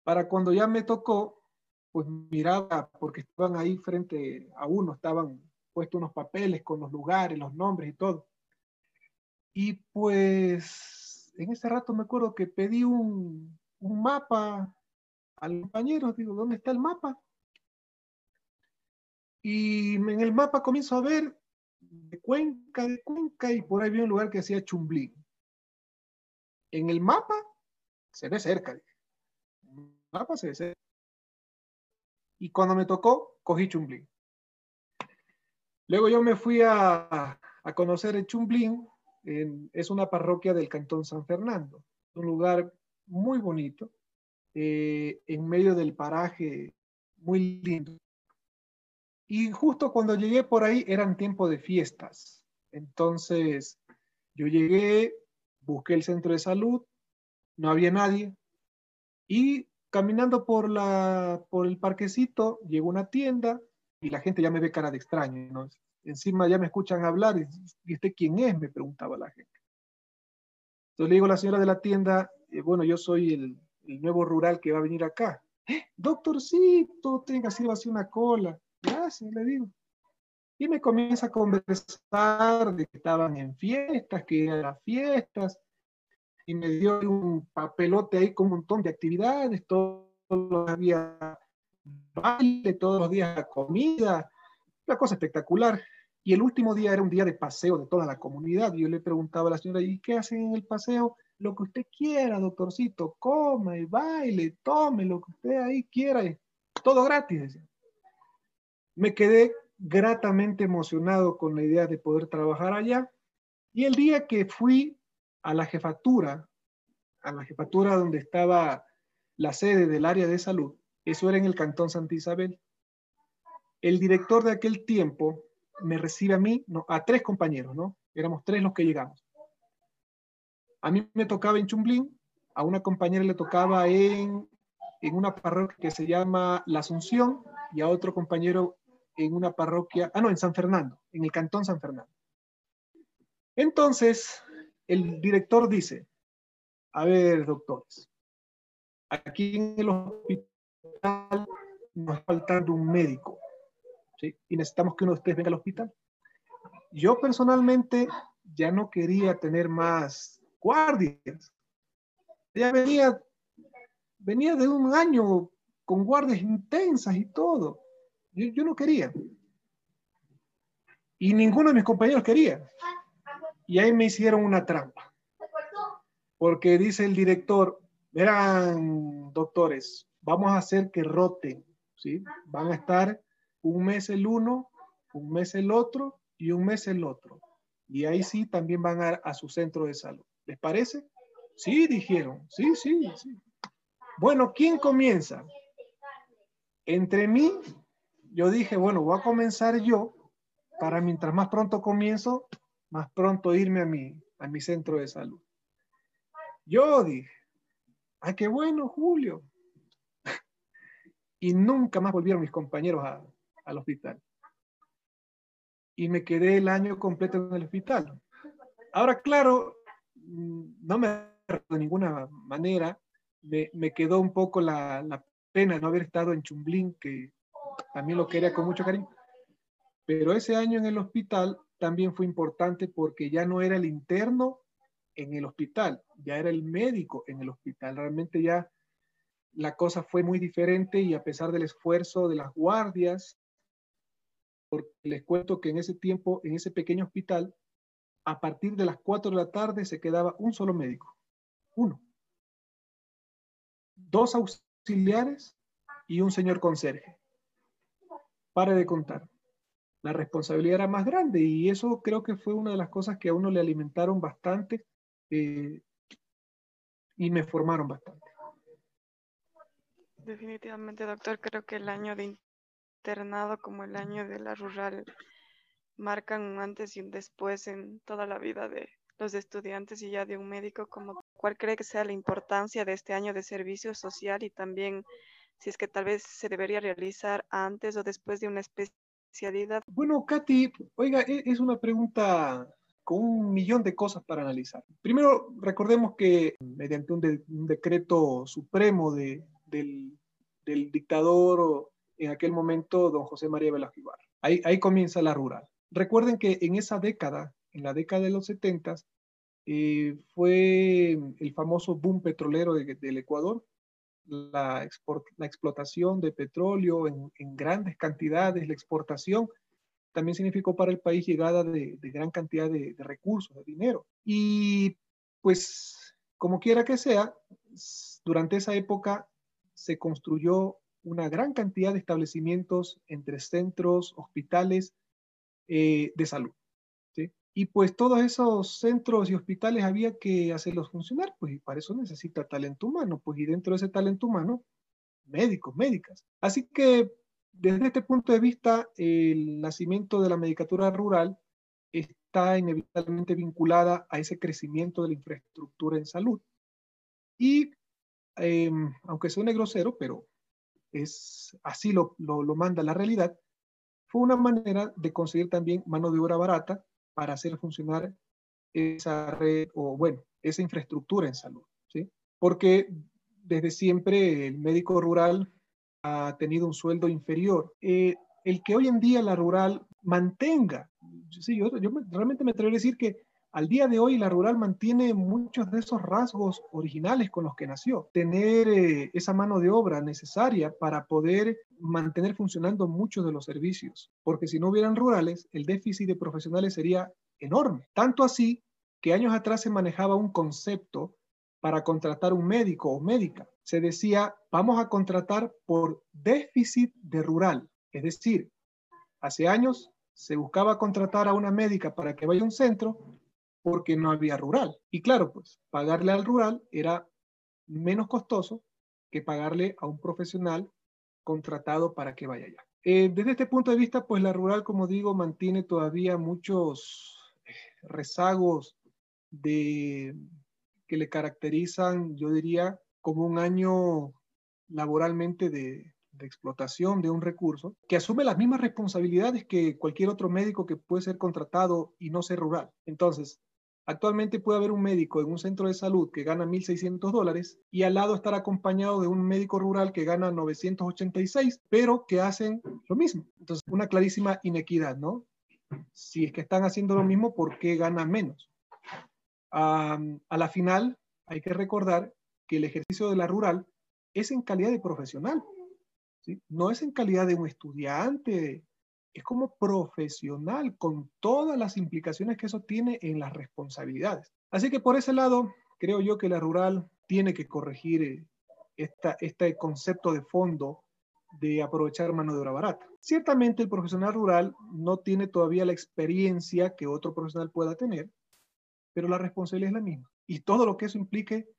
Para cuando ya me tocó, pues miraba, porque estaban ahí frente a uno, estaban puestos unos papeles con los lugares, los nombres y todo. Y pues en ese rato me acuerdo que pedí un, un mapa al compañero, digo, ¿dónde está el mapa? Y en el mapa comienzo a ver de Cuenca, de Cuenca, y por ahí vi un lugar que decía Chumblín en el mapa se ve cerca. el mapa se ve cerca. Y cuando me tocó, cogí Chumblín. Luego yo me fui a, conocer el Chumblín. es una parroquia del Cantón San Fernando. Un lugar muy bonito, eh, en medio del paraje, muy lindo. Y justo cuando llegué por ahí eran tiempo de fiestas. Entonces, yo llegué, busqué el centro de salud, no había nadie y caminando por, la, por el parquecito llegó una tienda y la gente ya me ve cara de extraño, Encima ya me escuchan hablar y, ¿y usted quién es? Me preguntaba la gente. Entonces le digo a la señora de la tienda, eh, bueno, yo soy el, nuevo rural que va a venir acá. ¡Eh, doctorcito, tenga, así una cola. Gracias, le digo. Y me comienza a conversar de que estaban en fiestas, que eran fiestas, y me dio un papelote ahí con un montón de actividades, todos los días baile, todos los días comida, una cosa espectacular. Y el último día era un día de paseo de toda la comunidad. Yo le preguntaba a la señora, ¿y qué hacen en el paseo? Lo que usted quiera, doctorcito, coma y baile, tome lo que usted ahí quiera. todo gratis. Me quedé gratamente emocionado con la idea de poder trabajar allá. Y el día que fui a la jefatura, a la jefatura donde estaba la sede del área de salud, eso era en el Cantón Santa Isabel, el director de aquel tiempo me recibe a mí, no, a tres compañeros, ¿no? Éramos tres los que llegamos. A mí me tocaba en Chumblín, a una compañera le tocaba en, en una parroquia que se llama La Asunción y a otro compañero en una parroquia, ah, no, en San Fernando, en el Cantón San Fernando. Entonces, el director dice, a ver, doctores, aquí en el hospital nos faltando un médico, ¿sí? Y necesitamos que uno de ustedes venga al hospital. Yo personalmente ya no quería tener más guardias. Ya venía, venía de un año con guardias intensas y todo. Yo, yo no quería. Y ninguno de mis compañeros quería. Y ahí me hicieron una trampa. Porque dice el director, verán, doctores, vamos a hacer que roten, ¿sí? Van a estar un mes el uno, un mes el otro y un mes el otro. Y ahí sí también van a, su centro de salud. ¿Les parece? Sí, dijeron. Sí, sí, sí. Bueno, ¿quién comienza? Entre mí, yo dije, bueno, voy a comenzar yo para mientras más pronto comienzo, más pronto irme a mi, a mi centro de salud. Yo dije, ay, qué bueno, Julio. <laughs> y nunca más volvieron mis compañeros a, al hospital. Y me quedé el año completo en el hospital. Ahora, claro, no me de ninguna manera, me, me quedó un poco la, la, pena no haber estado en Chumblín, que también lo quería con mucho cariño. Pero ese año en el hospital también fue importante porque ya no era el interno en el hospital, ya era el médico en el hospital. Realmente ya la cosa fue muy diferente y a pesar del esfuerzo de las guardias, porque les cuento que en ese tiempo, en ese pequeño hospital, a partir de las 4 de la tarde se quedaba un solo médico, uno. Dos auxiliares y un señor conserje. Pare de contar. La responsabilidad era más grande y eso creo que fue una de las cosas que a uno le alimentaron bastante eh, y me formaron bastante. Definitivamente, doctor, creo que el año de como el año de la rural marcan un antes y un después en toda la vida de los estudiantes y ya de un médico, como cuál cree que sea la importancia de este año de servicio social y también si es que tal vez se debería realizar antes o después de una especialidad. Bueno, Katy, oiga, e-, es una pregunta con un millón de cosas para analizar. Primero, recordemos que mediante un, de, un decreto supremo de, del, del, dictador en aquel momento, don José María Velasco Ibarra, ahí, ahí comienza la rural. Recuerden que en esa década, en la década de los 70, eh, fue el famoso boom petrolero de, del Ecuador, la, export, la, explotación de petróleo en, en, grandes cantidades, la exportación, también significó para el país llegada de, de gran cantidad de, de, recursos, de dinero. Y pues, como quiera que sea, durante esa época se construyó una gran cantidad de establecimientos entre centros, hospitales, eh, de salud. Y pues todos esos centros y hospitales había que hacerlos funcionar, pues y para eso necesita talento humano, pues y dentro de ese talento humano, médicos, médicas. Así que desde este punto de vista, el nacimiento de la medicatura rural está inevitablemente vinculada a ese crecimiento de la infraestructura en salud. Y eh, aunque suene grosero, pero es así lo, lo, manda la realidad, fue una manera de conseguir también mano de obra barata para hacer funcionar esa red o, bueno, esa infraestructura en salud, ¿sí? Porque desde siempre el médico rural ha tenido un sueldo inferior. Eh, el que hoy en día la rural mantenga, sí, yo, yo realmente me atrevo a decir que al día de hoy la rural mantiene muchos de esos rasgos originales con los que nació. Tener eh, esa mano de obra necesaria para poder mantener funcionando muchos de los servicios. Porque si no hubieran rurales, el déficit de profesionales sería enorme. Tanto así que años atrás se manejaba un concepto para contratar un médico o médica. se decía, vamos a contratar por déficit de rural. Es decir, hace años se buscaba contratar a una médica para que vaya a un centro porque no había rural. Y claro, pues pagarle al rural era menos costoso que pagarle a un profesional contratado para que vaya allá. Eh, desde este punto de vista, pues la rural, como digo, mantiene todavía muchos eh, rezagos de, que le caracterizan, yo diría, como un año laboralmente de, de explotación de un recurso, que asume las mismas responsabilidades que cualquier otro médico que puede ser contratado y no ser rural. Entonces, Actualmente puede haber un médico en un centro de salud que gana 1.600 dólares y al lado estar acompañado de un médico rural que gana 986, pero que hacen lo mismo. Entonces, una clarísima inequidad, ¿no? Si es que están haciendo lo mismo, ¿por qué ganan menos? a la final, hay que recordar que el ejercicio de la rural es en calidad de profesional, ¿sí? no es en calidad de un estudiante, es como profesional con todas las implicaciones que eso tiene en las responsabilidades. Así que por ese lado, creo yo que la rural tiene que corregir eh, esta, este concepto de fondo de aprovechar mano de obra barata. Ciertamente el profesional rural no tiene todavía la experiencia que otro profesional pueda tener, pero la responsabilidad es la misma. Y todo lo que eso implique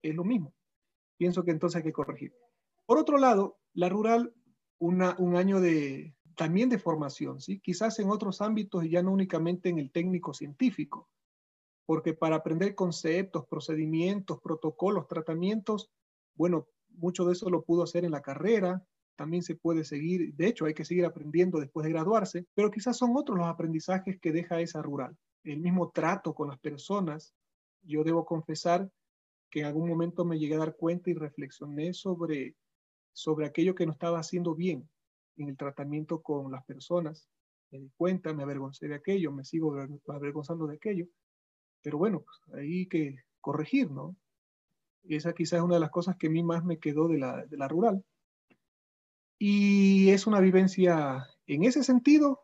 es lo mismo. Pienso que entonces hay que corregir. Por otro lado, la rural, una, un año de, también de formación, ¿sí? quizás en otros ámbitos y ya no únicamente en el técnico científico, porque para aprender conceptos, procedimientos, protocolos, tratamientos, bueno, mucho de eso lo pudo hacer en la carrera, también se puede seguir, de hecho hay que seguir aprendiendo después de graduarse, pero quizás son otros los aprendizajes que deja esa rural. El mismo trato con las personas, yo debo confesar que en algún momento me llegué a dar cuenta y reflexioné sobre, sobre aquello que no estaba haciendo bien en el tratamiento con las personas. Me di cuenta, me avergoncé de aquello, me sigo avergonzando de aquello. Pero bueno, pues hay que corregir, ¿no? Y esa quizás es una de las cosas que a mí más me quedó de la, de la rural. Y es una vivencia en ese sentido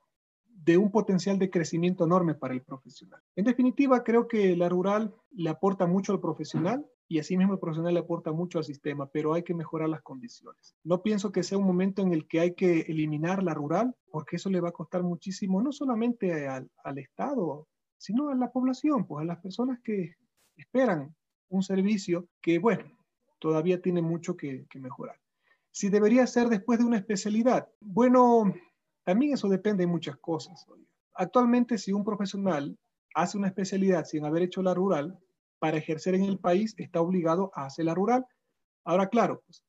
de un potencial de crecimiento enorme para el profesional. En definitiva, creo que la rural le aporta mucho al profesional y asimismo el profesional le aporta mucho al sistema, pero hay que mejorar las condiciones. No pienso que sea un momento en el que hay que eliminar la rural, porque eso le va a costar muchísimo, no solamente al, al Estado, sino a la población, pues a las personas que esperan un servicio que, bueno, todavía tiene mucho que, que mejorar. Si debería ser después de una especialidad, bueno, también eso depende de muchas cosas. Actualmente, si un profesional hace una especialidad sin haber hecho la rural, para ejercer en el país está obligado a hacer la rural. Ahora, claro, pues,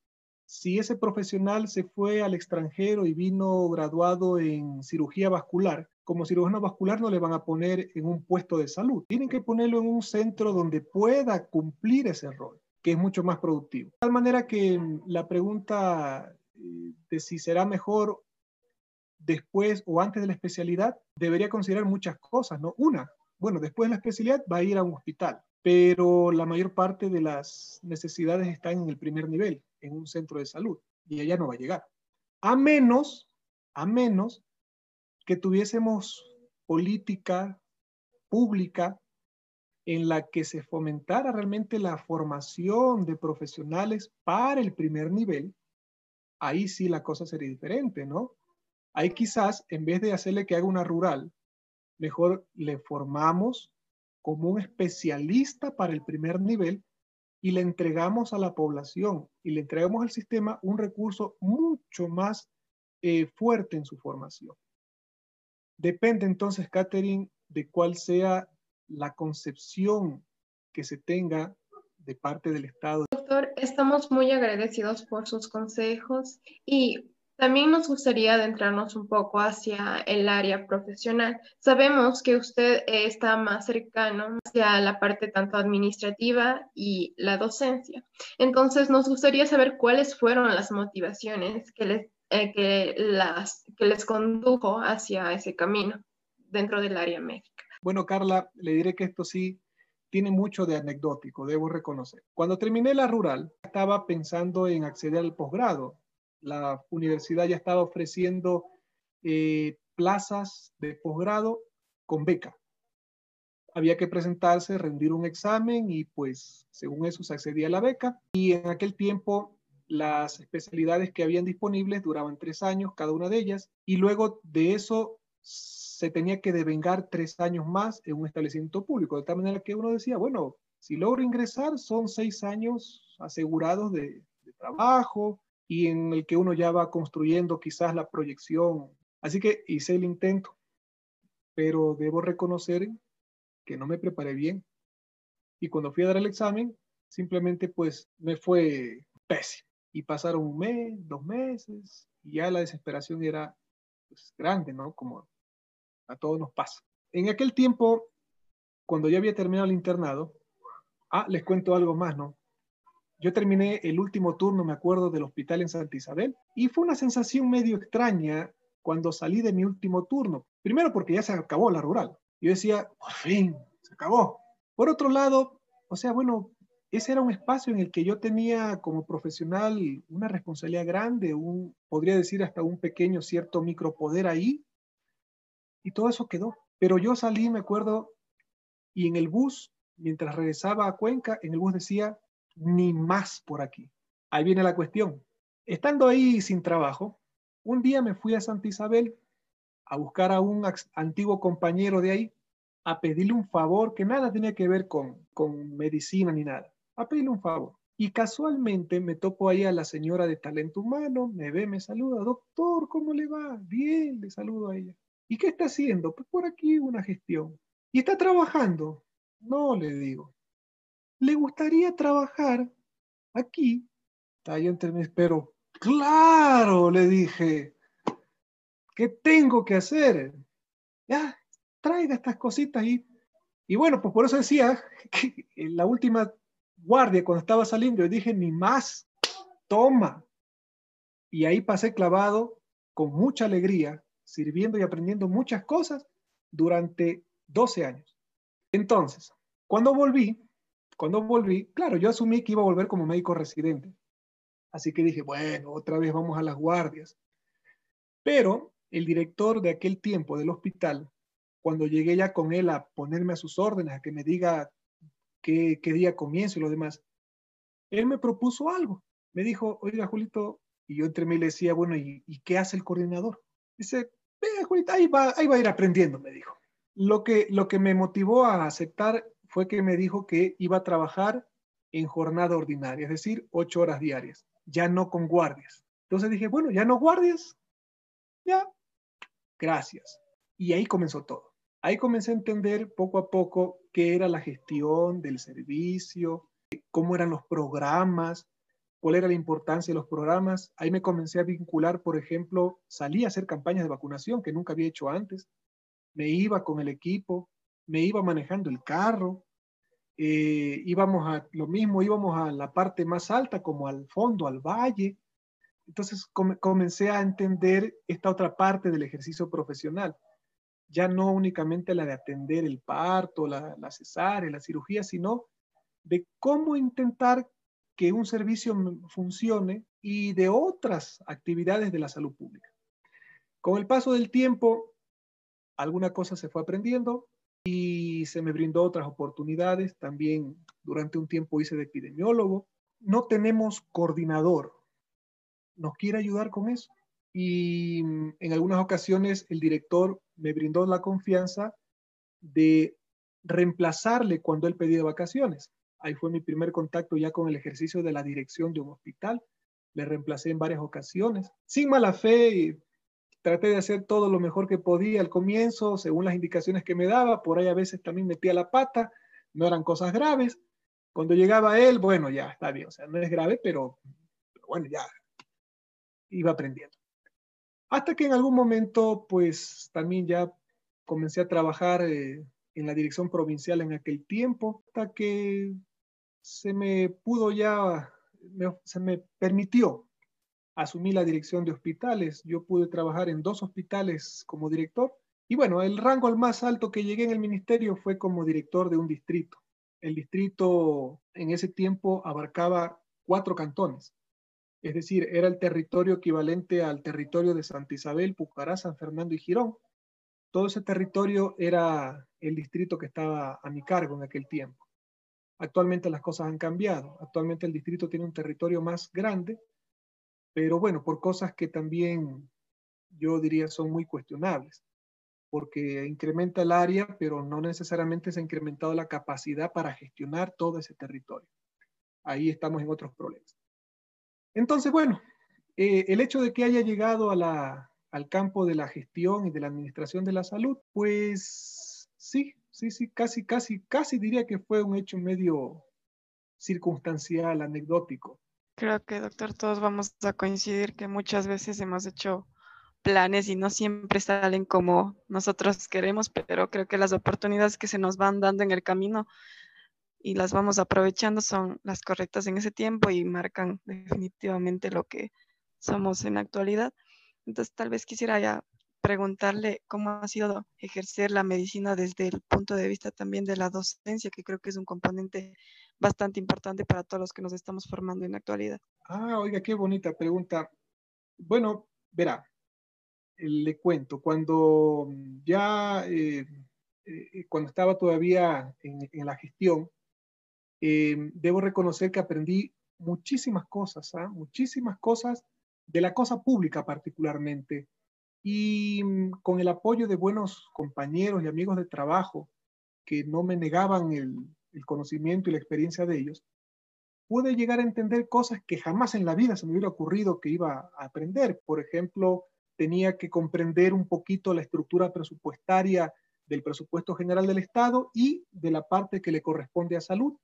si ese profesional se fue al extranjero y vino graduado en cirugía vascular, como cirujano vascular no le van a poner en un puesto de salud. Tienen que ponerlo en un centro donde pueda cumplir ese rol, que es mucho más productivo. De tal manera que mm, la pregunta eh, de si será mejor después o antes de la especialidad debería considerar muchas cosas, ¿no? Una, bueno, después de la especialidad va a ir a un hospital pero la mayor parte de las necesidades están en el primer nivel, en un centro de salud, y allá no va a llegar. A menos, a menos que tuviésemos política pública en la que se fomentara realmente la formación de profesionales para el primer nivel, ahí sí la cosa sería diferente, ¿no? Ahí quizás, en vez de hacerle que haga una rural, mejor le formamos como un especialista para el primer nivel y le entregamos a la población y le entregamos al sistema un recurso mucho más eh, fuerte en su formación. Depende entonces, Catherine, de cuál sea la concepción que se tenga de parte del Estado. Doctor, estamos muy agradecidos por sus consejos y también nos gustaría adentrarnos un poco hacia el área profesional. Sabemos que usted está más cercano hacia la parte tanto administrativa y la docencia. Entonces, nos gustaría saber cuáles fueron las motivaciones que les, eh, que las, que les condujo hacia ese camino dentro del área médica. Bueno, Carla, le diré que esto sí tiene mucho de anecdótico, debo reconocer. Cuando terminé la rural, estaba pensando en acceder al posgrado la universidad ya estaba ofreciendo eh, plazas de posgrado con beca. había que presentarse, rendir un examen y pues según eso se accedía a la beca. Y en aquel tiempo las especialidades que habían disponibles duraban tres años cada una de ellas y luego de eso se tenía que devengar tres años más en un establecimiento público, de tal manera que uno decía, bueno, si logro ingresar son seis años asegurados de, de trabajo y en el que uno ya va construyendo quizás la proyección. Así que hice el intento, pero debo reconocer que no me preparé bien. Y cuando fui a dar el examen, simplemente pues me fue pésimo. Y pasaron un mes, dos meses, y ya la desesperación era pues, grande, ¿no? Como a todos nos pasa. En aquel tiempo, cuando ya había terminado el internado, ah, les cuento algo más, ¿no? Yo terminé el último turno, me acuerdo, del hospital en Santa Isabel, y fue una sensación medio extraña cuando salí de mi último turno. Primero porque ya se acabó la rural. Yo decía, por fin, se acabó. Por otro lado, o sea, bueno, ese era un espacio en el que yo tenía como profesional una responsabilidad grande, un, podría decir hasta un pequeño cierto micropoder ahí, y todo eso quedó. Pero yo salí, me acuerdo, y en el bus, mientras regresaba a Cuenca, en el bus decía, ni más por aquí. Ahí viene la cuestión. Estando ahí sin trabajo, un día me fui a Santa Isabel a buscar a un antiguo compañero de ahí, a pedirle un favor que nada tenía que ver con, con medicina ni nada a pedirle un favor. Y casualmente me topo ahí a la señora de talento humano, me ve, me saluda, doctor, ¿cómo le va? Bien, le saludo a ella. ¿Y qué está haciendo? Pues por aquí una gestión. ¿Y está trabajando? No, le digo. ¿Le gustaría trabajar aquí? Yo entre pero claro, le dije. ¿Qué tengo que hacer? Ya, traiga estas cositas y, y bueno, pues por eso decía <laughs> que en la última guardia cuando estaba saliendo, yo dije, ni más, toma. Y ahí pasé clavado con mucha alegría, sirviendo y aprendiendo muchas cosas durante 12 años. Entonces, cuando volví, cuando volví, claro, yo asumí que iba a volver como médico residente. Así que dije, bueno, otra vez vamos a las guardias. Pero el director de aquel tiempo del hospital, cuando llegué ya con él a ponerme a sus órdenes, a que me diga qué, día comienzo y lo demás. Él me propuso algo. Me dijo, oiga, Julito, y yo entre mí le decía, bueno, ¿y, qué hace el coordinador? Dice, venga, Julito, ahí va, ahí va a ir aprendiendo, me dijo. Lo que, lo que me motivó a aceptar fue que me dijo que iba a trabajar en jornada ordinaria, es decir, ocho horas diarias, ya no con guardias. Entonces dije, bueno, ya no guardias, ya, gracias. Y ahí comenzó todo. Ahí comencé a entender poco a poco qué era la gestión del servicio, cómo eran los programas, cuál era la importancia de los programas. Ahí me comencé a vincular, por ejemplo, salí a hacer campañas de vacunación que nunca había hecho antes. Me iba con el equipo, me iba manejando el carro, eh, íbamos a lo mismo, íbamos a la parte más alta como al fondo, al valle. Entonces comencé a entender esta otra parte del ejercicio profesional ya no únicamente la de atender el parto, la, la cesárea, la cirugía, sino de cómo intentar que un servicio funcione y de otras actividades de la salud pública. Con el paso del tiempo, alguna cosa se fue aprendiendo y se me brindó otras oportunidades. También durante un tiempo hice de epidemiólogo. No tenemos coordinador. ¿Nos quiere ayudar con eso? y mm, en algunas ocasiones el director me brindó la confianza de reemplazarle cuando él pedía vacaciones. Ahí fue mi primer contacto ya con el ejercicio de la dirección de un hospital. Le reemplacé en varias ocasiones. Sin mala fe, traté de hacer todo lo mejor que podía al comienzo, según las indicaciones que me daba. Por ahí a veces también metía la pata, no eran cosas graves. Cuando llegaba él, bueno, ya está bien, o sea, no es grave, pero, bueno, ya iba aprendiendo. Hasta que en algún momento, pues también ya comencé a trabajar eh, en la dirección provincial en aquel tiempo, hasta que se me pudo ya, se me permitió asumir la dirección de hospitales. Yo pude trabajar en dos hospitales como director. Y bueno, el rango al más alto que llegué en el ministerio fue como director de un distrito. El distrito en ese tiempo abarcaba cuatro cantones. Es decir, era el territorio equivalente al territorio de Santa Isabel, Pucará, San Fernando y Girón. Todo ese territorio era el distrito que estaba a mi cargo en aquel tiempo. Actualmente las cosas han cambiado. Actualmente el distrito tiene un territorio más grande, pero bueno, por cosas que también yo diría son muy cuestionables, porque incrementa el área, pero no necesariamente se ha incrementado la capacidad para gestionar todo ese territorio. Ahí estamos en otros problemas. Entonces, bueno, eh, el hecho de que haya llegado al campo de la gestión y de la administración de la salud, pues sí, sí, sí, casi, casi, casi diría que fue un hecho medio circunstancial, anecdótico. Creo que, doctor, todos vamos a coincidir que muchas veces hemos hecho planes y no siempre salen como nosotros queremos, pero creo que las oportunidades que se nos van dando en el camino y las vamos aprovechando son las correctas en ese tiempo y marcan definitivamente lo que somos en la actualidad. Entonces, tal vez quisiera ya preguntarle cómo ha sido ejercer la medicina desde el punto de vista también de la docencia, que creo que es un componente bastante importante para todos los que nos estamos formando en la actualidad. Ah, oiga, qué bonita pregunta. Bueno, verá, le cuento, cuando ya, eh, eh, cuando estaba todavía en, la gestión, eh, debo reconocer que aprendí muchísimas cosas, ¿ah? muchísimas cosas de la cosa pública particularmente. Y mm, con el apoyo de buenos compañeros y amigos de trabajo que no me negaban el, el conocimiento y la experiencia de ellos, pude llegar a entender cosas que jamás en la vida se me hubiera ocurrido que iba a aprender. Por ejemplo, tenía que comprender un poquito la estructura presupuestaria del presupuesto general del Estado y de la parte que le corresponde a salud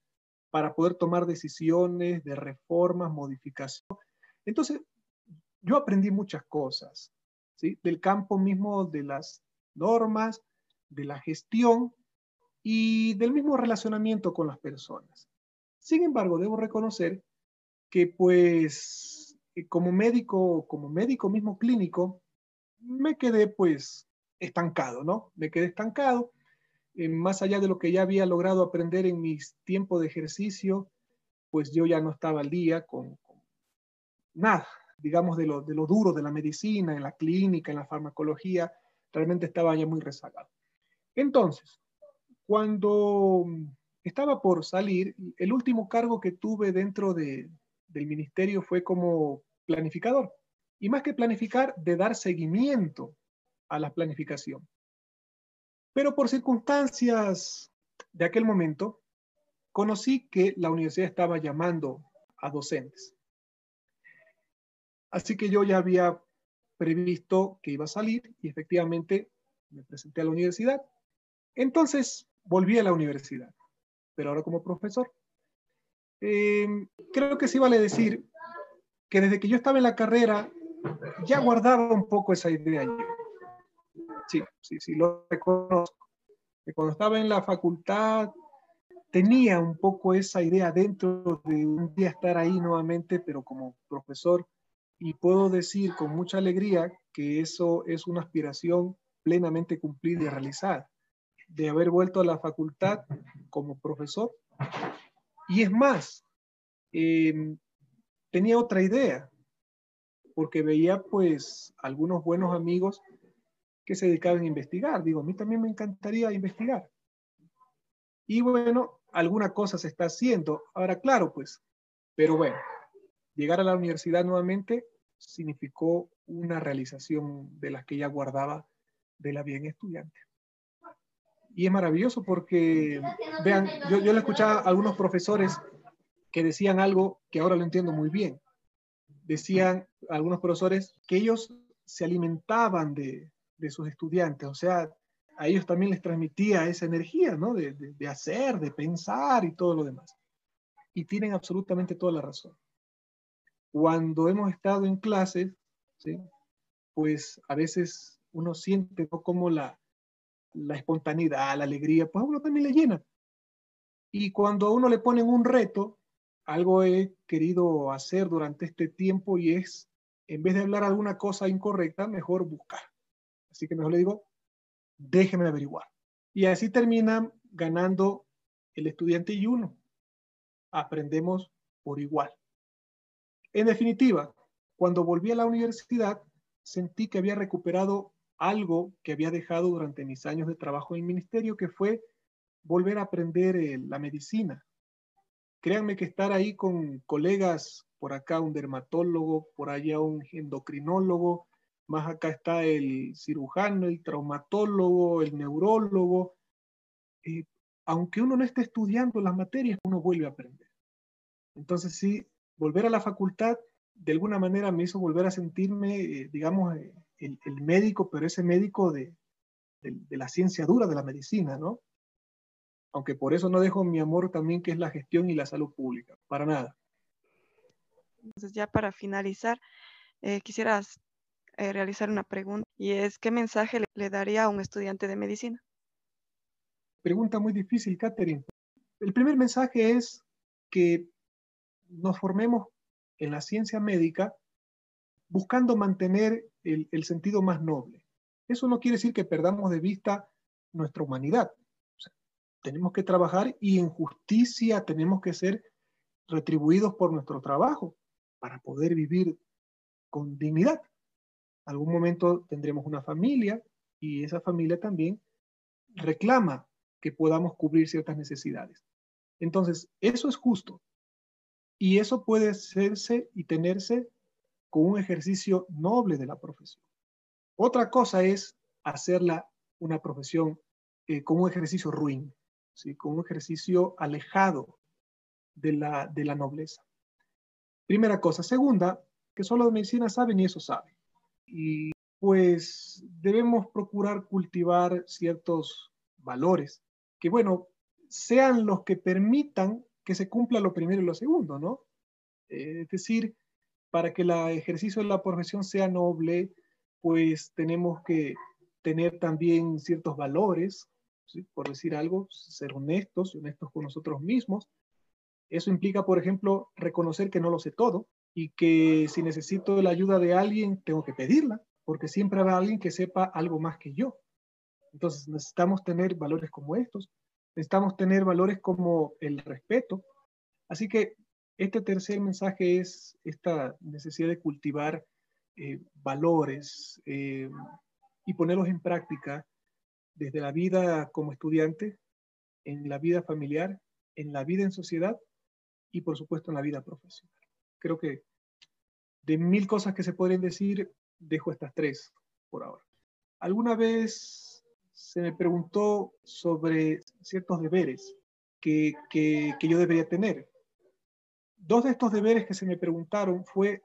para poder tomar decisiones de reformas, modificación. Entonces, yo aprendí muchas cosas, ¿sí? Del campo mismo de las normas, de la gestión y del mismo relacionamiento con las personas. Sin embargo, debo reconocer que pues como médico, como médico mismo clínico, me quedé pues estancado, ¿no? Me quedé estancado, eh, más allá de lo que ya había logrado aprender en mis tiempos de ejercicio, pues yo ya no estaba al día con, nada, digamos, de lo, de lo duro de la medicina, en la clínica, en la farmacología, realmente estaba ya muy rezagado. Entonces, cuando estaba por salir, el último cargo que tuve dentro de, del ministerio fue como planificador y más que planificar, de dar seguimiento a la planificación. Pero por circunstancias de aquel momento, conocí que la universidad estaba llamando a docentes. Así que yo ya había previsto que iba a salir y efectivamente me presenté a la universidad. Entonces volví a la universidad, pero ahora como profesor. Eh, creo que sí vale decir que desde que yo estaba en la carrera ya guardaba un poco esa idea. Sí, sí, sí, lo reconozco. Que cuando estaba en la facultad tenía un poco esa idea dentro de un día estar ahí nuevamente, pero como profesor. Y puedo decir con mucha alegría que eso es una aspiración plenamente cumplida y realizada, de haber vuelto a la facultad como profesor. Y es más, eh, tenía otra idea, porque veía pues algunos buenos amigos que se dedicaban a investigar. Digo, a mí también me encantaría investigar. Y bueno, alguna cosa se está haciendo. Ahora, claro, pues, pero bueno, llegar a la universidad nuevamente significó una realización de las que ya guardaba de la bien estudiante. Y es maravilloso porque, vean, yo, yo le escuchaba a algunos profesores que decían algo que ahora lo entiendo muy bien decían algunos profesores que ellos se alimentaban de, sus estudiantes, o sea, a ellos también les transmitía esa energía, ¿no? De, hacer, de pensar y todo lo demás. Y tienen absolutamente toda la razón. Cuando hemos estado en clases, ¿sí? pues a veces uno siente como la, la espontaneidad, la alegría, pues a uno también le llena. Y cuando a uno le ponen un reto, algo he querido hacer durante este tiempo y es, en vez de hablar alguna cosa incorrecta, mejor buscar. Así que mejor le digo, déjeme averiguar. Y así termina ganando el estudiante y uno. Aprendemos por igual. En definitiva, cuando volví a la universidad, sentí que había recuperado algo que había dejado durante mis años de trabajo en el ministerio, que fue volver a aprender eh, la medicina. Créanme que estar ahí con colegas, por acá un dermatólogo, por allá un endocrinólogo, más acá está el cirujano, el traumatólogo, el neurólogo. Eh, aunque uno no esté estudiando las materias, uno vuelve a aprender. Entonces sí, volver a la facultad de alguna manera me hizo volver a sentirme, eh, digamos, eh, el, médico, pero ese médico de, de, la ciencia dura de la medicina, ¿no? Aunque por eso no dejo mi amor también, que es la gestión y la salud pública, para nada. Entonces, ya para finalizar, eh, quisieras realizar una pregunta y es, ¿qué mensaje le, daría a un estudiante de medicina? Pregunta muy difícil, Catherine. El primer mensaje es que nos formemos en la ciencia médica buscando mantener el, sentido más noble. Eso no quiere decir que perdamos de vista nuestra humanidad. tenemos que trabajar y en justicia tenemos que ser retribuidos por nuestro trabajo para poder vivir con dignidad. Algún momento tendremos una familia y esa familia también reclama que podamos cubrir ciertas necesidades. Entonces, eso es justo, y eso puede hacerse y tenerse con un ejercicio noble de la profesión. Otra cosa es hacerla una profesión eh, con un ejercicio ruin, ¿sí? con un ejercicio alejado de la, de la nobleza. Primera cosa. Segunda, que solo de medicina saben y eso saben. Y pues debemos procurar cultivar ciertos valores que, bueno, sean los que permitan que se cumpla lo primero y lo segundo, ¿no? Eh, es decir, para que el ejercicio de la profesión sea noble, pues tenemos que tener también ciertos valores, por decir algo, ser honestos y honestos con nosotros mismos. Eso implica, por ejemplo, reconocer que no lo sé todo y que si necesito la ayuda de alguien, tengo que pedirla, porque siempre habrá alguien que sepa algo más que yo. Entonces necesitamos tener valores como estos. Necesitamos tener valores como el respeto. Así que este tercer mensaje es esta necesidad de cultivar eh, valores eh, y ponerlos en práctica desde la vida como estudiante, en la vida familiar, en la vida en sociedad y por supuesto en la vida profesional. Creo que de mil cosas que se podrían decir, dejo estas tres por ahora. ¿Alguna vez se me preguntó sobre ciertos deberes que, yo debería tener. Dos de estos deberes que se me preguntaron fue,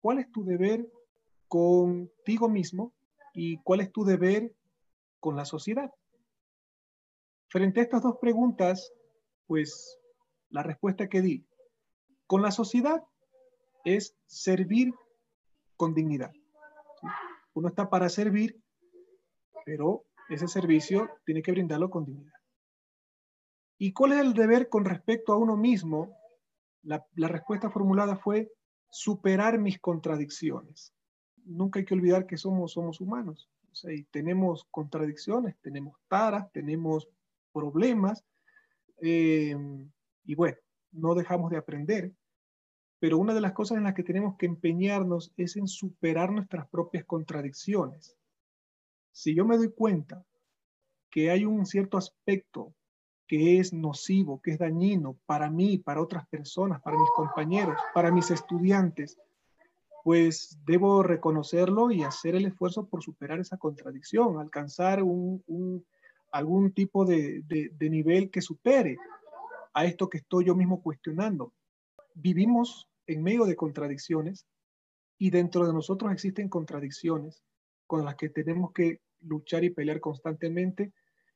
¿cuál es tu deber contigo mismo y cuál es tu deber con la sociedad? Frente a estas dos preguntas, pues la respuesta que di con la sociedad es servir con dignidad. Uno está para servir, pero ese servicio tiene que brindarlo con dignidad. ¿Y cuál es el deber con respecto a uno mismo? La, respuesta formulada fue superar mis contradicciones. Nunca hay que olvidar que somos, somos humanos. y tenemos contradicciones, tenemos taras, tenemos problemas. Eh, y bueno, no dejamos de aprender. Pero una de las cosas en las que tenemos que empeñarnos es en superar nuestras propias contradicciones si yo me doy cuenta que hay un cierto aspecto que es nocivo, que es dañino para mí, para otras personas, para mis compañeros, para mis estudiantes, pues debo reconocerlo y hacer el esfuerzo por superar esa contradicción, alcanzar un, algún tipo de, de nivel que supere a esto que estoy yo mismo cuestionando. Vivimos en medio de contradicciones y dentro de nosotros existen contradicciones con las que tenemos que luchar y pelear constantemente.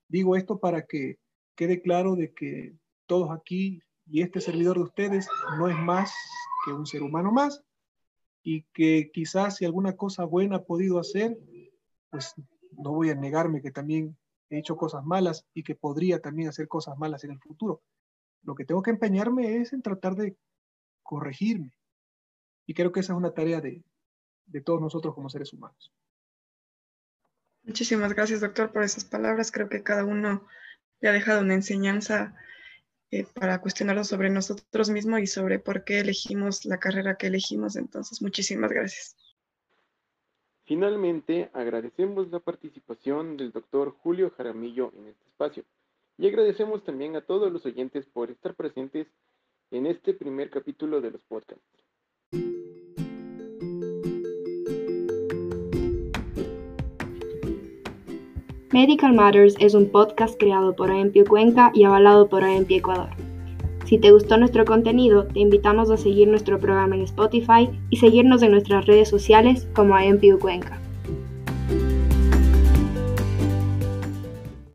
Digo esto para que quede claro de que todos aquí y este servidor de ustedes no es más que un ser humano más y que quizás si alguna cosa buena ha podido hacer, pues no voy a negarme que también he hecho cosas malas y que podría también hacer cosas malas en el futuro. Lo que tengo que empeñarme es en tratar de corregirme. Y creo que esa es una tarea de, de todos nosotros como seres humanos. Muchísimas gracias, doctor, por esas palabras. Creo que cada uno le ha dejado una enseñanza eh, para cuestionarlo sobre nosotros mismos y sobre por qué elegimos la carrera que elegimos. Entonces, muchísimas gracias. Finalmente, agradecemos la participación del doctor Julio Jaramillo en este espacio y agradecemos también a todos los oyentes por estar presentes en este primer capítulo de los podcasts. Medical Matters es un podcast creado por AMPI Cuenca y avalado por AMPI Ecuador. Si te gustó nuestro contenido, te invitamos a seguir nuestro programa en Spotify y seguirnos en nuestras redes sociales como AMPI Cuenca.